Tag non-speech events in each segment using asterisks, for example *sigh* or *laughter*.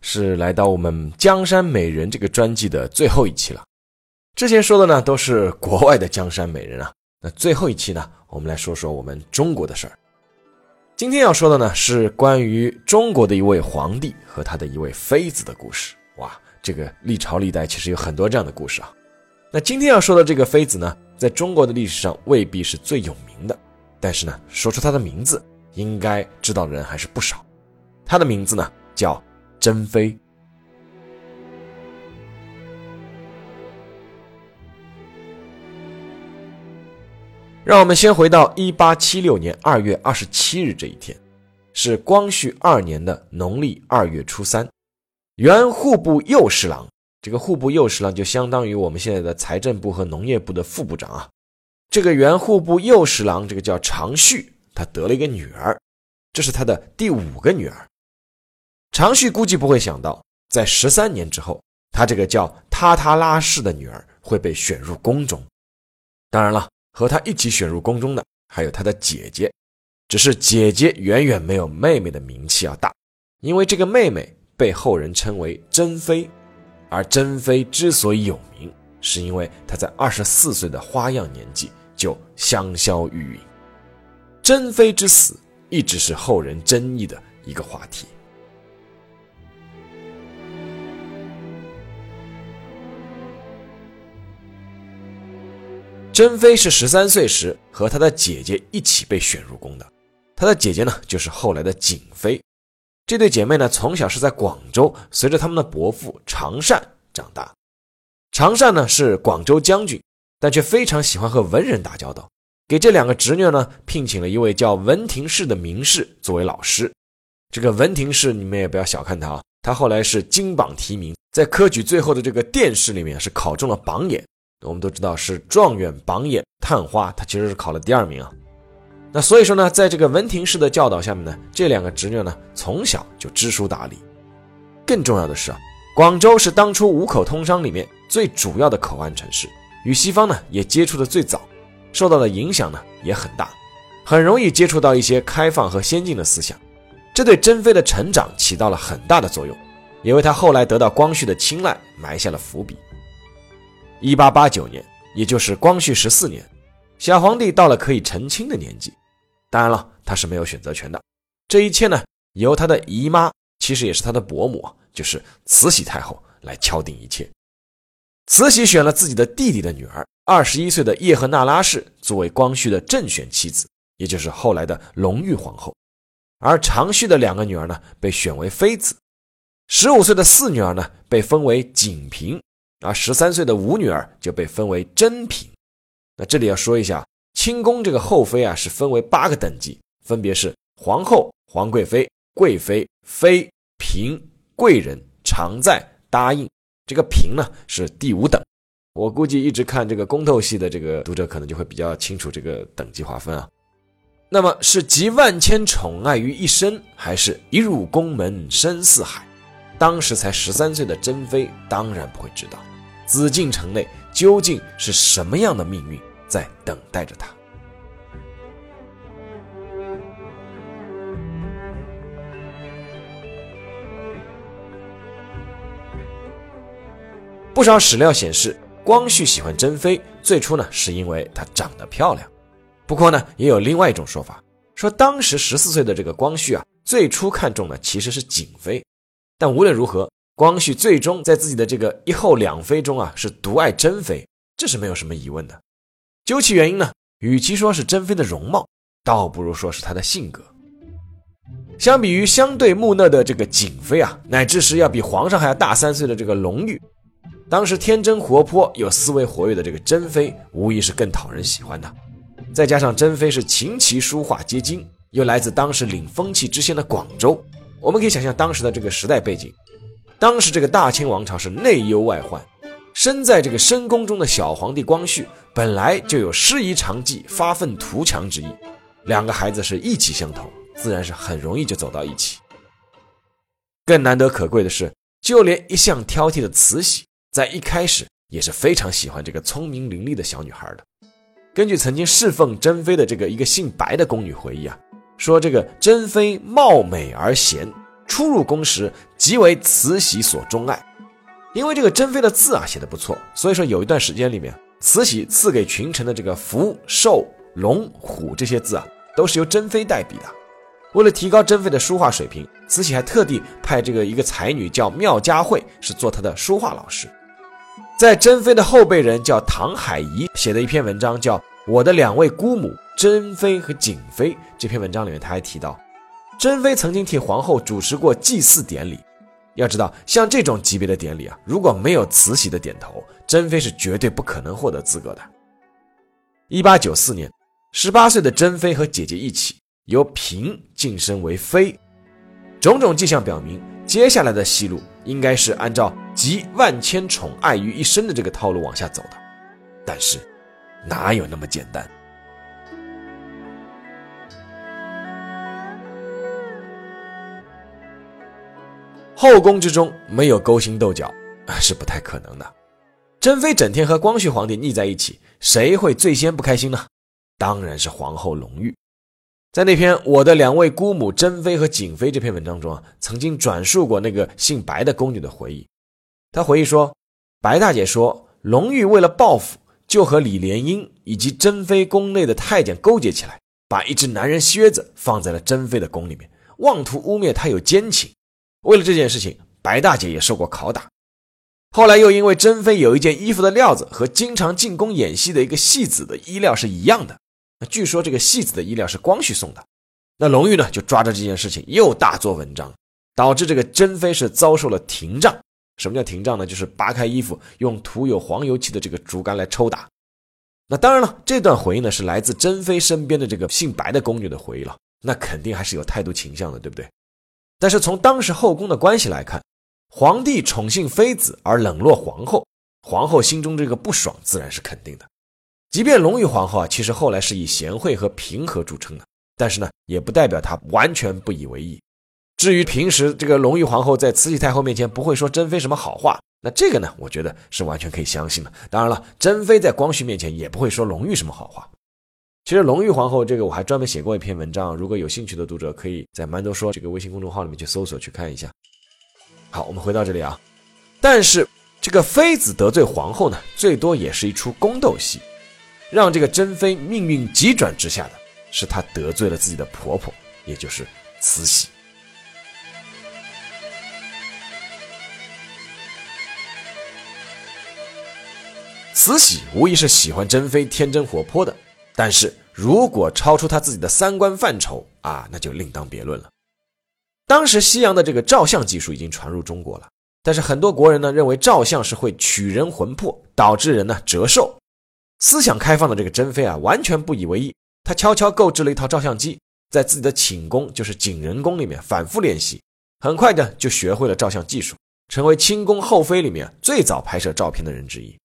是来到我们《江山美人》这个专辑的最后一期了。之前说的呢都是国外的江山美人啊，那最后一期呢，我们来说说我们中国的事儿。今天要说的呢是关于中国的一位皇帝和他的一位妃子的故事。哇，这个历朝历代其实有很多这样的故事啊。那今天要说的这个妃子呢，在中国的历史上未必是最有名的，但是呢，说出她的名字，应该知道的人还是不少。她的名字呢叫。珍妃，让我们先回到一八七六年二月二十七日这一天，是光绪二年的农历二月初三。原户部右侍郎，这个户部右侍郎就相当于我们现在的财政部和农业部的副部长啊。这个原户部右侍郎，这个叫常旭，他得了一个女儿，这是他的第五个女儿。常旭估计不会想到，在十三年之后，他这个叫塔塔拉氏的女儿会被选入宫中。当然了，和他一起选入宫中的还有他的姐姐，只是姐姐远远没有妹妹的名气要大，因为这个妹妹被后人称为珍妃。而珍妃之所以有名，是因为她在二十四岁的花样年纪就香消玉殒。珍妃之死一直是后人争议的一个话题。珍妃是十三岁时和她的姐姐一起被选入宫的，她的姐姐呢就是后来的景妃。这对姐妹呢从小是在广州，随着他们的伯父常善长大。常善呢是广州将军，但却非常喜欢和文人打交道，给这两个侄女呢聘请了一位叫文廷式的名士作为老师。这个文廷式你们也不要小看他啊，他后来是金榜题名，在科举最后的这个殿试里面是考中了榜眼。我们都知道是状元榜眼探花，他其实是考了第二名啊。那所以说呢，在这个文廷式的教导下面呢，这两个侄女呢从小就知书达理。更重要的是啊，广州是当初五口通商里面最主要的口岸城市，与西方呢也接触的最早，受到的影响呢也很大，很容易接触到一些开放和先进的思想，这对珍妃的成长起到了很大的作用，也为她后来得到光绪的青睐埋下了伏笔。一八八九年，也就是光绪十四年，小皇帝到了可以成亲的年纪。当然了，他是没有选择权的。这一切呢，由他的姨妈，其实也是他的伯母，就是慈禧太后来敲定一切。慈禧选了自己的弟弟的女儿，二十一岁的叶赫那拉氏作为光绪的正选妻子，也就是后来的隆裕皇后。而常旭的两个女儿呢，被选为妃子。十五岁的四女儿呢，被封为景嫔。而十三岁的五女儿就被分为珍嫔。那这里要说一下，清宫这个后妃啊是分为八个等级，分别是皇后、皇贵妃、贵妃、妃、嫔、贵人、常在、答应。这个嫔呢是第五等。我估计一直看这个宫斗戏的这个读者可能就会比较清楚这个等级划分啊。那么是集万千宠爱于一身，还是一入宫门深似海？当时才十三岁的珍妃当然不会知道。紫禁城内究竟是什么样的命运在等待着他？不少史料显示，光绪喜欢珍妃，最初呢是因为她长得漂亮。不过呢，也有另外一种说法，说当时十四岁的这个光绪啊，最初看中的其实是景妃。但无论如何。光绪最终在自己的这个一后两妃中啊，是独爱珍妃，这是没有什么疑问的。究其原因呢，与其说是珍妃的容貌，倒不如说是她的性格。相比于相对木讷的这个景妃啊，乃至是要比皇上还要大三岁的这个隆裕，当时天真活泼又思维活跃的这个珍妃，无疑是更讨人喜欢的。再加上珍妃是琴棋书画皆精，又来自当时领风气之先的广州，我们可以想象当时的这个时代背景。当时这个大清王朝是内忧外患，身在这个深宫中的小皇帝光绪本来就有师夷长技、发愤图强之意，两个孩子是意气相投，自然是很容易就走到一起。更难得可贵的是，就连一向挑剔的慈禧，在一开始也是非常喜欢这个聪明伶俐的小女孩的。根据曾经侍奉珍妃的这个一个姓白的宫女回忆啊，说这个珍妃貌美而贤。初入宫时，即为慈禧所钟爱。因为这个珍妃的字啊写的不错，所以说有一段时间里面，慈禧赐给群臣的这个福、寿、龙、虎这些字啊，都是由珍妃代笔的。为了提高珍妃的书画水平，慈禧还特地派这个一个才女叫妙佳慧，是做她的书画老师。在珍妃的后辈人叫唐海怡写的一篇文章，叫《我的两位姑母珍妃和景妃》这篇文章里面，他还提到。珍妃曾经替皇后主持过祭祀典礼，要知道，像这种级别的典礼啊，如果没有慈禧的点头，珍妃是绝对不可能获得资格的。一八九四年，十八岁的珍妃和姐姐一起由嫔晋升为妃，种种迹象表明，接下来的戏路应该是按照集万千宠爱于一身的这个套路往下走的。但是，哪有那么简单？后宫之中没有勾心斗角 *laughs* 是不太可能的。珍妃整天和光绪皇帝腻在一起，谁会最先不开心呢？当然是皇后隆裕。在那篇《我的两位姑母珍妃和景妃》这篇文章中啊，曾经转述过那个姓白的宫女的回忆。她回忆说，白大姐说，隆裕为了报复，就和李莲英以及珍妃宫内的太监勾结起来，把一只男人靴子放在了珍妃的宫里面，妄图污蔑她有奸情。为了这件事情，白大姐也受过拷打。后来又因为珍妃有一件衣服的料子和经常进宫演戏的一个戏子的衣料是一样的，那据说这个戏子的衣料是光绪送的。那隆裕呢就抓着这件事情又大做文章，导致这个珍妃是遭受了廷杖。什么叫廷杖呢？就是扒开衣服，用涂有黄油漆的这个竹竿来抽打。那当然了，这段回忆呢是来自珍妃身边的这个姓白的宫女的回忆了，那肯定还是有态度倾向的，对不对？但是从当时后宫的关系来看，皇帝宠幸妃子而冷落皇后，皇后心中这个不爽自然是肯定的。即便隆裕皇后啊，其实后来是以贤惠和平和著称的，但是呢，也不代表她完全不以为意。至于平时这个隆裕皇后在慈禧太后面前不会说珍妃什么好话，那这个呢，我觉得是完全可以相信的。当然了，珍妃在光绪面前也不会说隆裕什么好话。其实隆裕皇后这个我还专门写过一篇文章，如果有兴趣的读者可以在蛮多说这个微信公众号里面去搜索去看一下。好，我们回到这里啊，但是这个妃子得罪皇后呢，最多也是一出宫斗戏，让这个珍妃命运急转直下的是她得罪了自己的婆婆，也就是慈禧。慈禧无疑是喜欢珍妃天真活泼的。但是如果超出他自己的三观范畴啊，那就另当别论了。当时西洋的这个照相技术已经传入中国了，但是很多国人呢认为照相是会取人魂魄，导致人呢折寿。思想开放的这个珍妃啊，完全不以为意。她悄悄购置了一套照相机，在自己的寝宫，就是景仁宫里面反复练习，很快的就学会了照相技术，成为清宫后妃里面最早拍摄照片的人之一。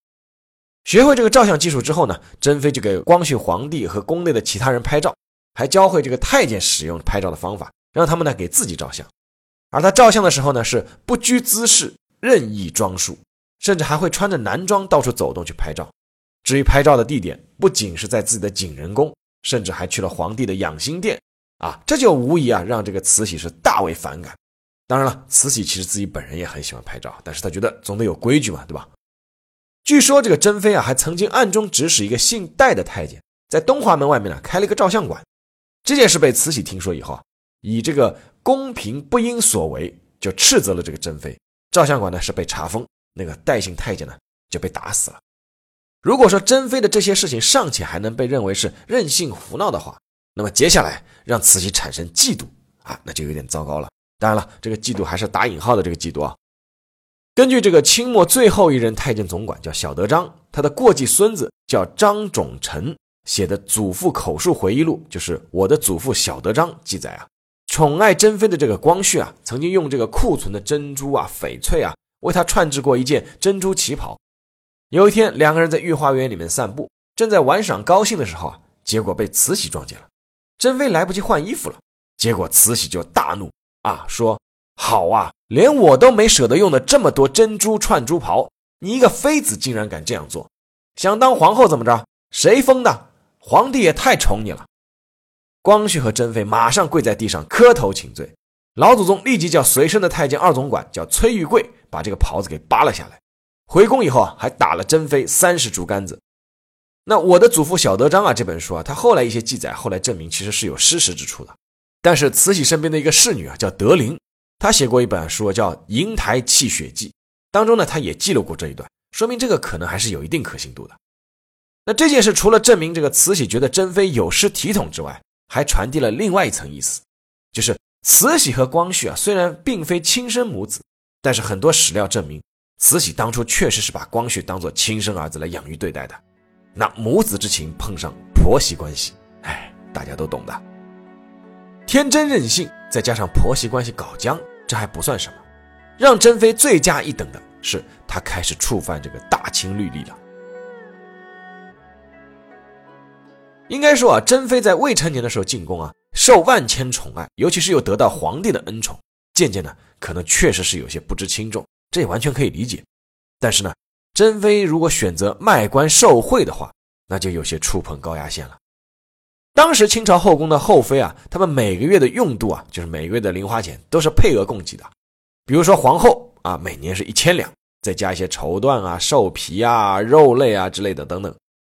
学会这个照相技术之后呢，珍妃就给光绪皇帝和宫内的其他人拍照，还教会这个太监使用拍照的方法，让他们呢给自己照相。而他照相的时候呢，是不拘姿势，任意装束，甚至还会穿着男装到处走动去拍照。至于拍照的地点，不仅是在自己的景仁宫，甚至还去了皇帝的养心殿。啊，这就无疑啊让这个慈禧是大为反感。当然了，慈禧其实自己本人也很喜欢拍照，但是她觉得总得有规矩嘛，对吧？据说这个珍妃啊，还曾经暗中指使一个姓戴的太监，在东华门外面呢开了一个照相馆。这件事被慈禧听说以后啊，以这个宫嫔不应所为，就斥责了这个珍妃。照相馆呢是被查封，那个戴姓太监呢就被打死了。如果说珍妃的这些事情尚且还能被认为是任性胡闹的话，那么接下来让慈禧产生嫉妒啊，那就有点糟糕了。当然了，这个嫉妒还是打引号的这个嫉妒啊。根据这个清末最后一任太监总管叫小德张，他的过继孙子叫张种臣写的祖父口述回忆录，就是我的祖父小德张记载啊，宠爱珍妃的这个光绪啊，曾经用这个库存的珍珠啊、翡翠啊，为她串制过一件珍珠旗袍。有一天，两个人在御花园里面散步，正在玩耍高兴的时候啊，结果被慈禧撞见了。珍妃来不及换衣服了，结果慈禧就大怒啊，说：“好啊，连我都没舍得用的这么多珍珠串珠袍，你一个妃子竟然敢这样做，想当皇后怎么着？谁封的？皇帝也太宠你了。”光绪和珍妃马上跪在地上磕头请罪，老祖宗立即叫随身的太监二总管叫崔玉贵把这个袍子给扒了下来。回宫以后啊，还打了珍妃三十竹竿子。那我的祖父小德章啊，这本书啊，他后来一些记载，后来证明其实是有失实之处的。但是慈禧身边的一个侍女啊，叫德龄，他写过一本书叫《瀛台泣血记》，当中呢，他也记录过这一段，说明这个可能还是有一定可信度的。那这件事除了证明这个慈禧觉得珍妃有失体统之外，还传递了另外一层意思，就是慈禧和光绪啊，虽然并非亲生母子，但是很多史料证明。慈禧当初确实是把光绪当做亲生儿子来养育对待的，那母子之情碰上婆媳关系，哎，大家都懂的。天真任性，再加上婆媳关系搞僵，这还不算什么，让珍妃罪加一等的是，她开始触犯这个大清律例了。应该说啊，珍妃在未成年的时候进宫啊，受万千宠爱，尤其是又得到皇帝的恩宠，渐渐的可能确实是有些不知轻重。这也完全可以理解，但是呢，珍妃如果选择卖官受贿的话，那就有些触碰高压线了。当时清朝后宫的后妃啊，他们每个月的用度啊，就是每个月的零花钱都是配额供给的。比如说皇后啊，每年是一千两，再加一些绸缎啊、兽皮啊、肉类啊之类的等等，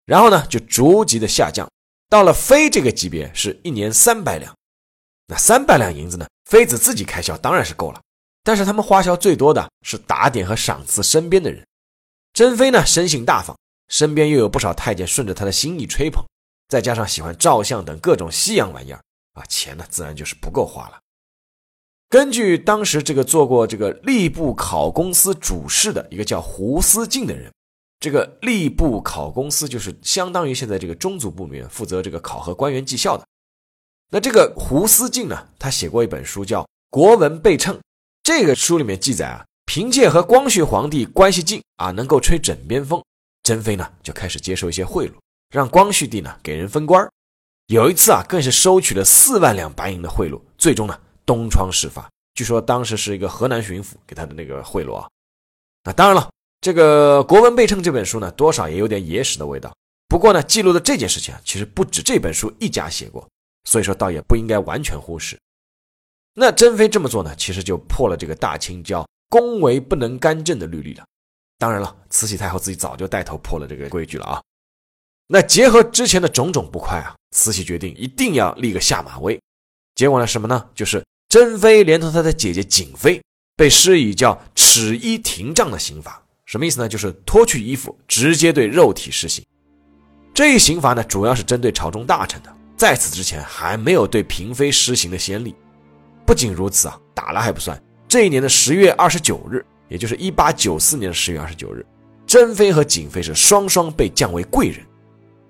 然后呢就逐级的下降，到了妃这个级别是一年三百两。那三百两银子呢，妃子自己开销当然是够了。但是他们花销最多的是打点和赏赐身边的人。珍妃呢，生性大方，身边又有不少太监顺着她的心意吹捧，再加上喜欢照相等各种西洋玩意儿啊，钱呢自然就是不够花了。根据当时这个做过这个吏部考公司主事的一个叫胡思敬的人，这个吏部考公司就是相当于现在这个中组部门负责这个考核官员绩效的。那这个胡思敬呢，他写过一本书叫《国文备称》。这个书里面记载啊，凭借和光绪皇帝关系近啊，能够吹枕边风，珍妃呢就开始接受一些贿赂，让光绪帝呢给人封官有一次啊，更是收取了四万两白银的贿赂，最终呢东窗事发。据说当时是一个河南巡抚给他的那个贿赂啊。那当然了，这个《国文备称》这本书呢，多少也有点野史的味道。不过呢，记录的这件事情啊，其实不止这本书一家写过，所以说倒也不应该完全忽视。那珍妃这么做呢，其实就破了这个大清叫“宫闱不能干政”的律例了。当然了，慈禧太后自己早就带头破了这个规矩了啊。那结合之前的种种不快啊，慈禧决定一定要立个下马威。结果呢，什么呢？就是珍妃连同她的姐姐瑾妃被施以叫“耻衣廷杖”的刑罚。什么意思呢？就是脱去衣服，直接对肉体施刑。这一刑罚呢，主要是针对朝中大臣的，在此之前还没有对嫔妃施行的先例。不仅如此啊，打了还不算。这一年的十月二十九日，也就是一八九四年的十月二十九日，珍妃和瑾妃是双双被降为贵人。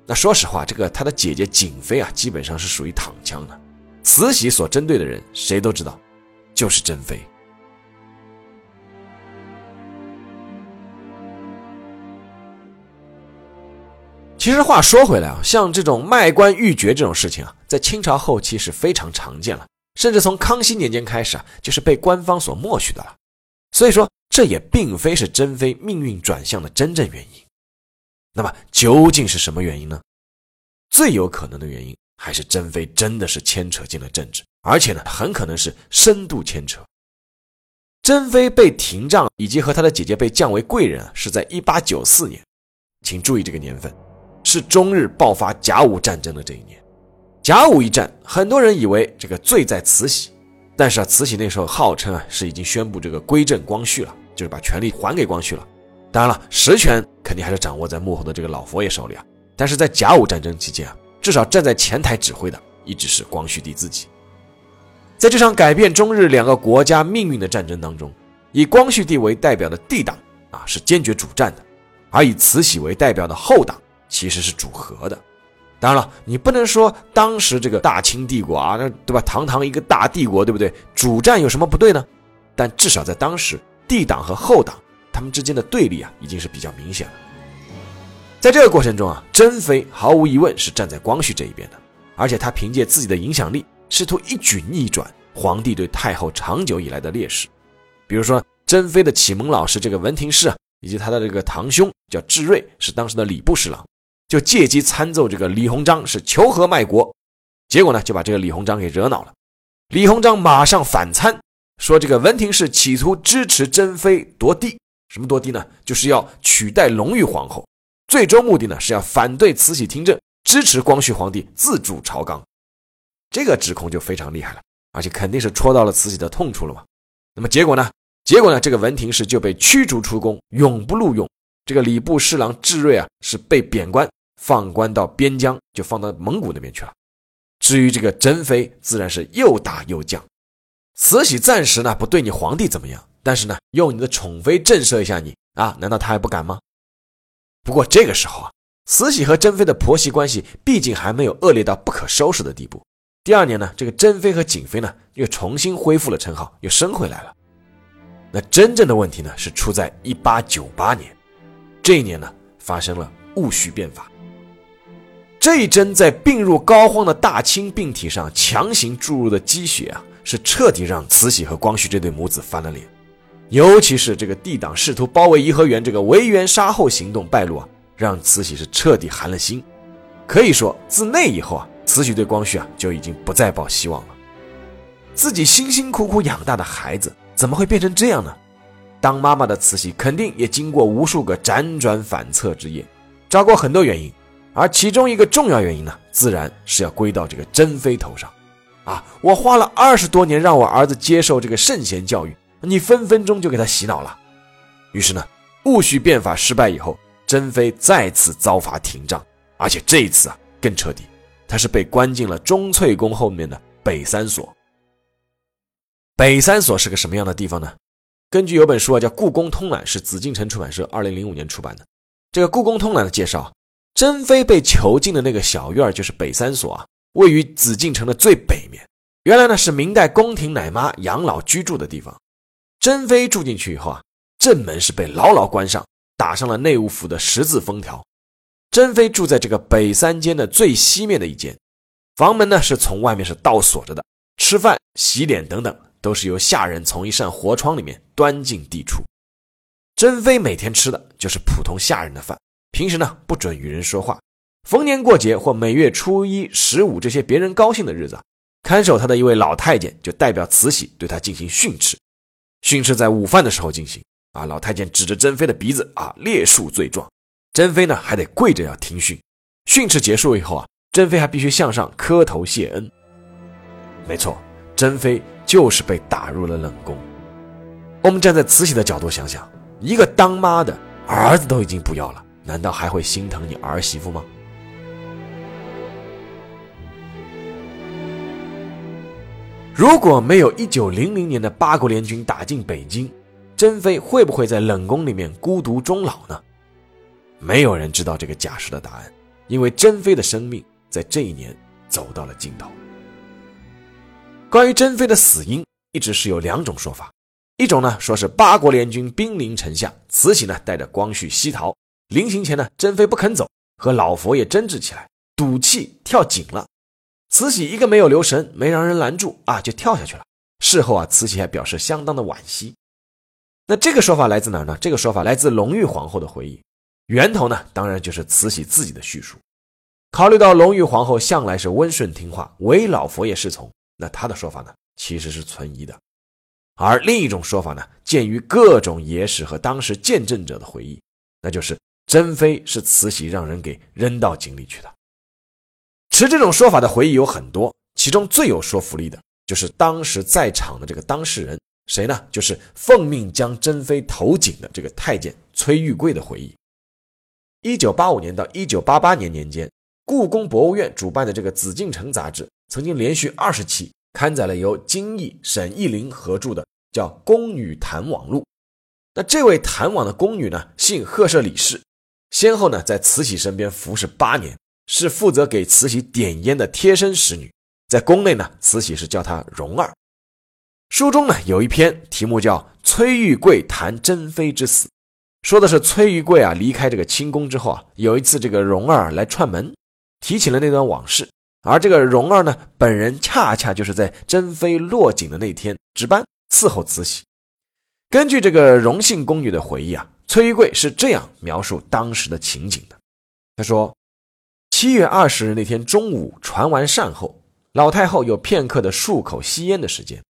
那说实话，这个她的姐姐瑾妃啊，基本上是属于躺枪的。慈禧所针对的人，谁都知道，就是珍妃。其实话说回来啊，像这种卖官鬻爵这种事情啊，在清朝后期是非常常见了。甚至从康熙年间开始啊，就是被官方所默许的了。所以说，这也并非是珍妃命运转向的真正原因。那么，究竟是什么原因呢？最有可能的原因还是珍妃真的是牵扯进了政治，而且呢，很可能是深度牵扯。珍妃被廷杖，以及和她的姐姐被降为贵人，是在一八九四年。请注意这个年份，是中日爆发甲午战争的这一年。甲午一战，很多人以为这个罪在慈禧，但是啊，慈禧那时候号称啊是已经宣布这个归正光绪了，就是把权力还给光绪了。当然了，实权肯定还是掌握在幕后的这个老佛爷手里啊。但是在甲午战争期间啊，至少站在前台指挥的一直是光绪帝自己。在这场改变中日两个国家命运的战争当中，以光绪帝为代表的帝党啊是坚决主战的，而以慈禧为代表的后党其实是主和的。当然了，你不能说当时这个大清帝国啊，那对吧？堂堂一个大帝国，对不对？主战有什么不对呢？但至少在当时，帝党和后党他们之间的对立啊，已经是比较明显了。在这个过程中啊，珍妃毫无疑问是站在光绪这一边的，而且他凭借自己的影响力，试图一举逆转皇帝对太后长久以来的劣势。比如说，珍妃的启蒙老师这个文廷式啊，以及他的这个堂兄叫智瑞，是当时的礼部侍郎。就借机参奏这个李鸿章是求和卖国，结果呢就把这个李鸿章给惹恼了。李鸿章马上反参，说这个文廷式企图支持珍妃夺帝，什么夺帝呢？就是要取代隆裕皇后，最终目的呢是要反对慈禧听政，支持光绪皇帝自主朝纲。这个指控就非常厉害了，而且肯定是戳到了慈禧的痛处了嘛。那么结果呢？结果呢？这个文廷式就被驱逐出宫，永不录用。这个礼部侍郎智瑞啊，是被贬官。放官到边疆，就放到蒙古那边去了。至于这个珍妃，自然是又打又降。慈禧暂时呢不对你皇帝怎么样，但是呢用你的宠妃震慑一下你啊，难道他还不敢吗？不过这个时候啊，慈禧和珍妃的婆媳关系毕竟还没有恶劣到不可收拾的地步。第二年呢，这个珍妃和景妃呢又重新恢复了称号，又升回来了。那真正的问题呢是出在一八九八年，这一年呢发生了戊戌变法。这一针在病入膏肓的大清病体上强行注入的鸡血啊，是彻底让慈禧和光绪这对母子翻了脸。尤其是这个帝党试图包围颐和园这个围园杀后行动败露啊，让慈禧是彻底寒了心。可以说，自那以后啊，慈禧对光绪啊就已经不再抱希望了。自己辛辛苦苦养大的孩子怎么会变成这样呢？当妈妈的慈禧肯定也经过无数个辗转反侧之夜，找过很多原因。而其中一个重要原因呢，自然是要归到这个珍妃头上，啊，我花了二十多年让我儿子接受这个圣贤教育，你分分钟就给他洗脑了。于是呢，戊戌变法失败以后，珍妃再次遭罚廷杖，而且这一次啊更彻底，她是被关进了钟粹宫后面的北三所。北三所是个什么样的地方呢？根据有本书啊叫《故宫通览》，是紫禁城出版社二零零五年出版的。这个《故宫通览》的介绍。珍妃被囚禁的那个小院就是北三所啊，位于紫禁城的最北面。原来呢是明代宫廷奶妈养老居住的地方。珍妃住进去以后啊，正门是被牢牢关上，打上了内务府的十字封条。珍妃住在这个北三间的最西面的一间，房门呢是从外面是倒锁着的，吃饭、洗脸等等都是由下人从一扇活窗里面端进递出。珍妃每天吃的就是普通下人的饭。平时呢，不准与人说话。逢年过节或每月初一、十五这些别人高兴的日子，看守她的一位老太监就代表慈禧对她进行训斥。训斥在午饭的时候进行。啊，老太监指着珍妃的鼻子啊，列数罪状。珍妃呢，还得跪着要听训。训斥结束以后啊，珍妃还必须向上磕头谢恩。没错，珍妃就是被打入了冷宫。我们站在慈禧的角度想想，一个当妈的儿子都已经不要了。难道还会心疼你儿媳妇吗？如果没有一九零零年的八国联军打进北京，珍妃会不会在冷宫里面孤独终老呢？没有人知道这个假设的答案，因为珍妃的生命在这一年走到了尽头。关于珍妃的死因，一直是有两种说法，一种呢说是八国联军兵临城下，慈禧呢带着光绪西逃。临行前呢，珍妃不肯走，和老佛爷争执起来，赌气跳井了。慈禧一个没有留神，没让人拦住啊，就跳下去了。事后啊，慈禧还表示相当的惋惜。那这个说法来自哪儿呢？这个说法来自隆裕皇后的回忆，源头呢，当然就是慈禧自己的叙述。考虑到隆裕皇后向来是温顺听话，唯老佛爷是从，那她的说法呢，其实是存疑的。而另一种说法呢，鉴于各种野史和当时见证者的回忆，那就是。珍妃是慈禧让人给扔到井里去的。持这种说法的回忆有很多，其中最有说服力的就是当时在场的这个当事人，谁呢？就是奉命将珍妃投井的这个太监崔玉贵的回忆。一九八五年到一九八八年年间，故宫博物院主办的这个《紫禁城》杂志，曾经连续二十期刊载了由金逸、沈义林合著的叫《宫女谈网录》。那这位谈网的宫女呢，姓赫舍里氏。先后呢，在慈禧身边服侍八年，是负责给慈禧点烟的贴身使女，在宫内呢，慈禧是叫她蓉儿。书中呢有一篇题目叫《崔玉贵谈珍妃之死》，说的是崔玉贵啊离开这个清宫之后啊，有一次这个蓉儿来串门，提起了那段往事。而这个蓉儿呢，本人恰恰就是在珍妃落井的那天值班伺候慈禧。根据这个荣姓宫女的回忆啊，崔玉贵是这样描述当时的情景的。他说：“七月二十日那天中午传完膳后，老太后有片刻的漱口吸烟的时间。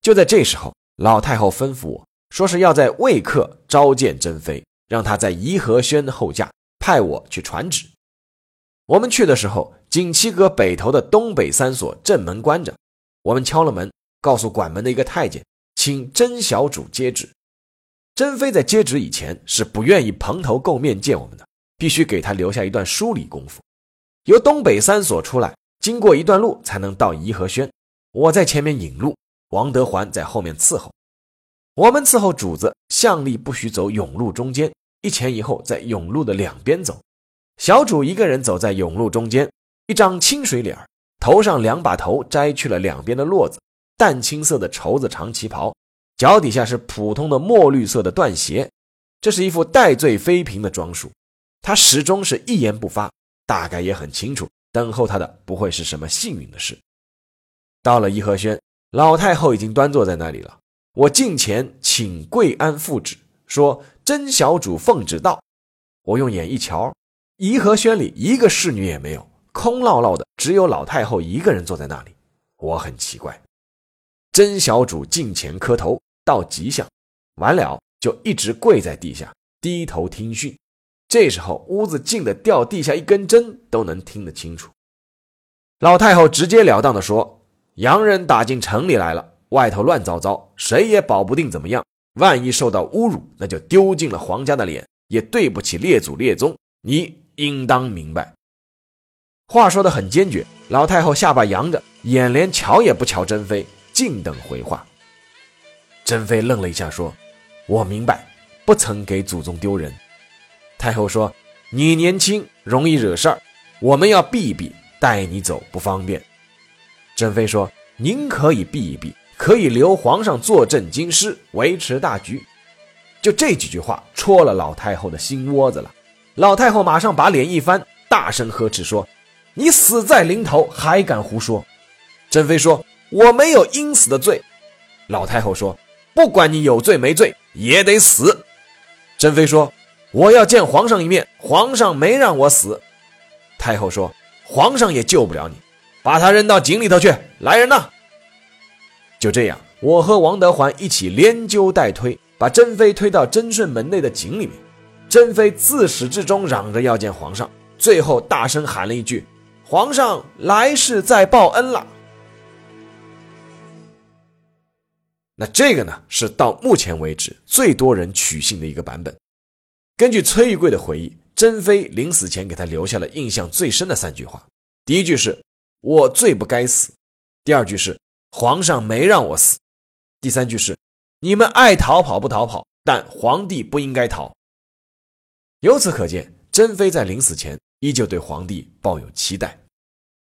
就在这时候，老太后吩咐我说是要在未刻召见珍妃，让她在颐和轩候驾，派我去传旨。我们去的时候。”锦旗阁北头的东北三所正门关着，我们敲了门，告诉管门的一个太监，请甄小主接旨。珍妃在接旨以前是不愿意蓬头垢面见我们的，必须给她留下一段梳理功夫。由东北三所出来，经过一段路才能到颐和轩。我在前面引路，王德环在后面伺候。我们伺候主子，向力不许走甬路中间，一前一后在甬路的两边走。小主一个人走在甬路中间。一张清水脸头上两把头摘去了两边的络子，淡青色的绸子长旗袍，脚底下是普通的墨绿色的缎鞋，这是一副戴罪妃嫔的装束。他始终是一言不发，大概也很清楚，等候他的不会是什么幸运的事。到了颐和轩，老太后已经端坐在那里了。我近前请跪安复旨，说：“甄小主奉旨到。”我用眼一瞧，颐和轩里一个侍女也没有。空落落的，只有老太后一个人坐在那里。我很奇怪。甄小主近前磕头道吉祥，完了就一直跪在地下低头听训。这时候屋子静的掉地下一根针都能听得清楚。老太后直截了当的说：“洋人打进城里来了，外头乱糟糟，谁也保不定怎么样。万一受到侮辱，那就丢尽了皇家的脸，也对不起列祖列宗。你应当明白。”话说的很坚决，老太后下巴扬着，眼连瞧也不瞧珍妃，静等回话。珍妃愣了一下，说：“我明白，不曾给祖宗丢人。”太后说：“你年轻，容易惹事儿，我们要避一避，带你走不方便。”珍妃说：“您可以避一避，可以留皇上坐镇京师，维持大局。”就这几句话戳了老太后的心窝子了。老太后马上把脸一翻，大声呵斥说。你死在临头还敢胡说？珍妃说：“我没有应死的罪。”老太后说：“不管你有罪没罪，也得死。”珍妃说：“我要见皇上一面，皇上没让我死。”太后说：“皇上也救不了你，把他扔到井里头去。”来人呐！就这样，我和王德环一起连揪带推，把珍妃推到贞顺门内的井里面。珍妃自始至终嚷着要见皇上，最后大声喊了一句。皇上来世再报恩了。那这个呢，是到目前为止最多人取信的一个版本。根据崔玉贵的回忆，珍妃临死前给他留下了印象最深的三句话：第一句是“我最不该死”，第二句是“皇上没让我死”，第三句是“你们爱逃跑不逃跑，但皇帝不应该逃”。由此可见，珍妃在临死前。依旧对皇帝抱有期待，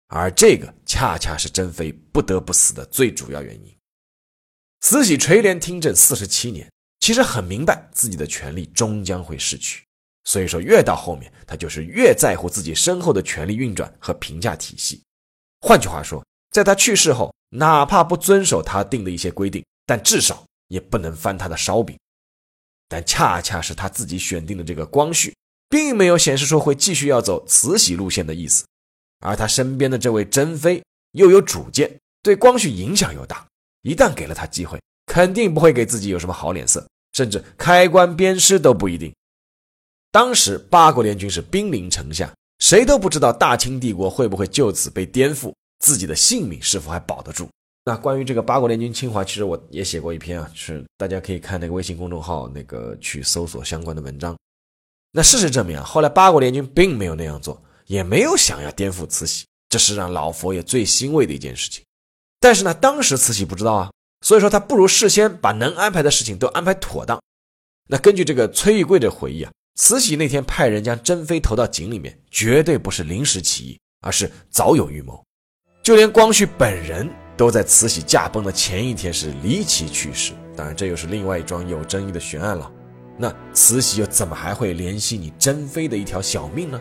而这个恰恰是珍妃不得不死的最主要原因。慈禧垂帘听政四十七年，其实很明白自己的权力终将会逝去，所以说越到后面，他就是越在乎自己身后的权力运转和评价体系。换句话说，在他去世后，哪怕不遵守他定的一些规定，但至少也不能翻他的烧饼。但恰恰是他自己选定的这个光绪。并没有显示出会继续要走慈禧路线的意思，而他身边的这位珍妃又有主见，对光绪影响又大，一旦给了他机会，肯定不会给自己有什么好脸色，甚至开棺鞭尸都不一定。当时八国联军是兵临城下，谁都不知道大清帝国会不会就此被颠覆，自己的性命是否还保得住。那关于这个八国联军侵华，其实我也写过一篇啊，是大家可以看那个微信公众号那个去搜索相关的文章。那事实证明啊，后来八国联军并没有那样做，也没有想要颠覆慈禧，这是让老佛爷最欣慰的一件事情。但是呢，当时慈禧不知道啊，所以说他不如事先把能安排的事情都安排妥当。那根据这个崔玉贵的回忆啊，慈禧那天派人将珍妃投到井里面，绝对不是临时起意，而是早有预谋。就连光绪本人都在慈禧驾崩的前一天是离奇去世，当然这又是另外一桩有争议的悬案了。那慈禧又怎么还会怜惜你珍妃的一条小命呢？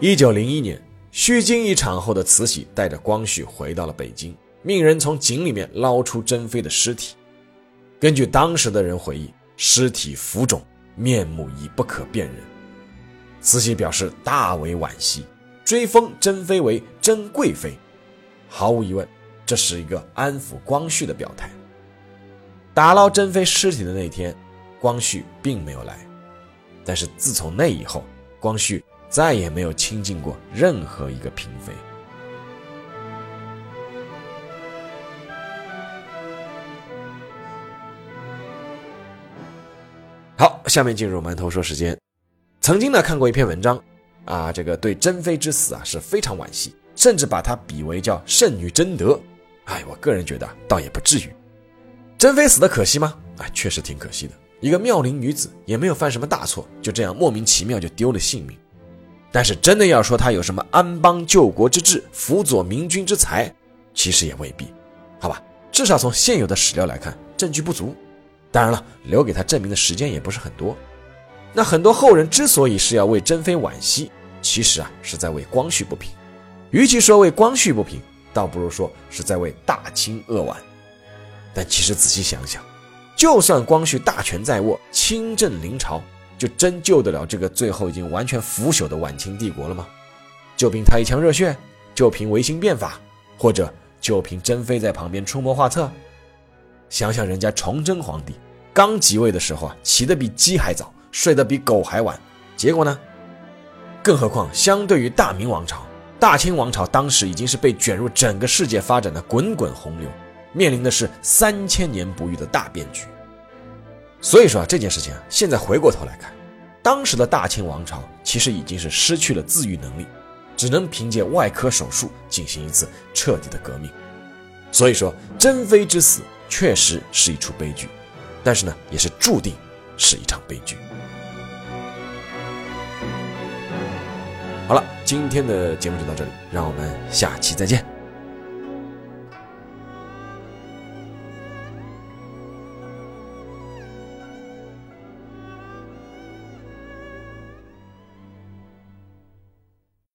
一九零一年，虚惊一场后的慈禧带着光绪回到了北京。命人从井里面捞出珍妃的尸体。根据当时的人回忆，尸体浮肿，面目已不可辨认。慈禧表示大为惋惜，追封珍妃为珍贵妃。毫无疑问，这是一个安抚光绪的表态。打捞珍妃尸体的那天，光绪并没有来。但是自从那以后，光绪再也没有亲近过任何一个嫔妃。好，下面进入馒头说时间。曾经呢看过一篇文章，啊，这个对珍妃之死啊是非常惋惜，甚至把她比为叫圣女贞德。哎，我个人觉得倒也不至于。珍妃死的可惜吗？哎，确实挺可惜的。一个妙龄女子也没有犯什么大错，就这样莫名其妙就丢了性命。但是真的要说他有什么安邦救国之志、辅佐明君之才，其实也未必。好吧，至少从现有的史料来看，证据不足。当然了，留给他证明的时间也不是很多。那很多后人之所以是要为珍妃惋惜，其实啊是在为光绪不平。与其说为光绪不平，倒不如说是在为大清扼腕。但其实仔细想想，就算光绪大权在握，亲政临朝，就真救得了这个最后已经完全腐朽的晚清帝国了吗？就凭他一腔热血，就凭维新变法，或者就凭珍妃在旁边出谋划策？想想人家崇祯皇帝刚即位的时候啊，起得比鸡还早，睡得比狗还晚，结果呢？更何况相对于大明王朝，大清王朝当时已经是被卷入整个世界发展的滚滚洪流，面临的是三千年不遇的大变局。所以说啊，这件事情啊，现在回过头来看，当时的大清王朝其实已经是失去了自愈能力，只能凭借外科手术进行一次彻底的革命。所以说，珍妃之死。确实是一出悲剧，但是呢，也是注定是一场悲剧。好了，今天的节目就到这里，让我们下期再见。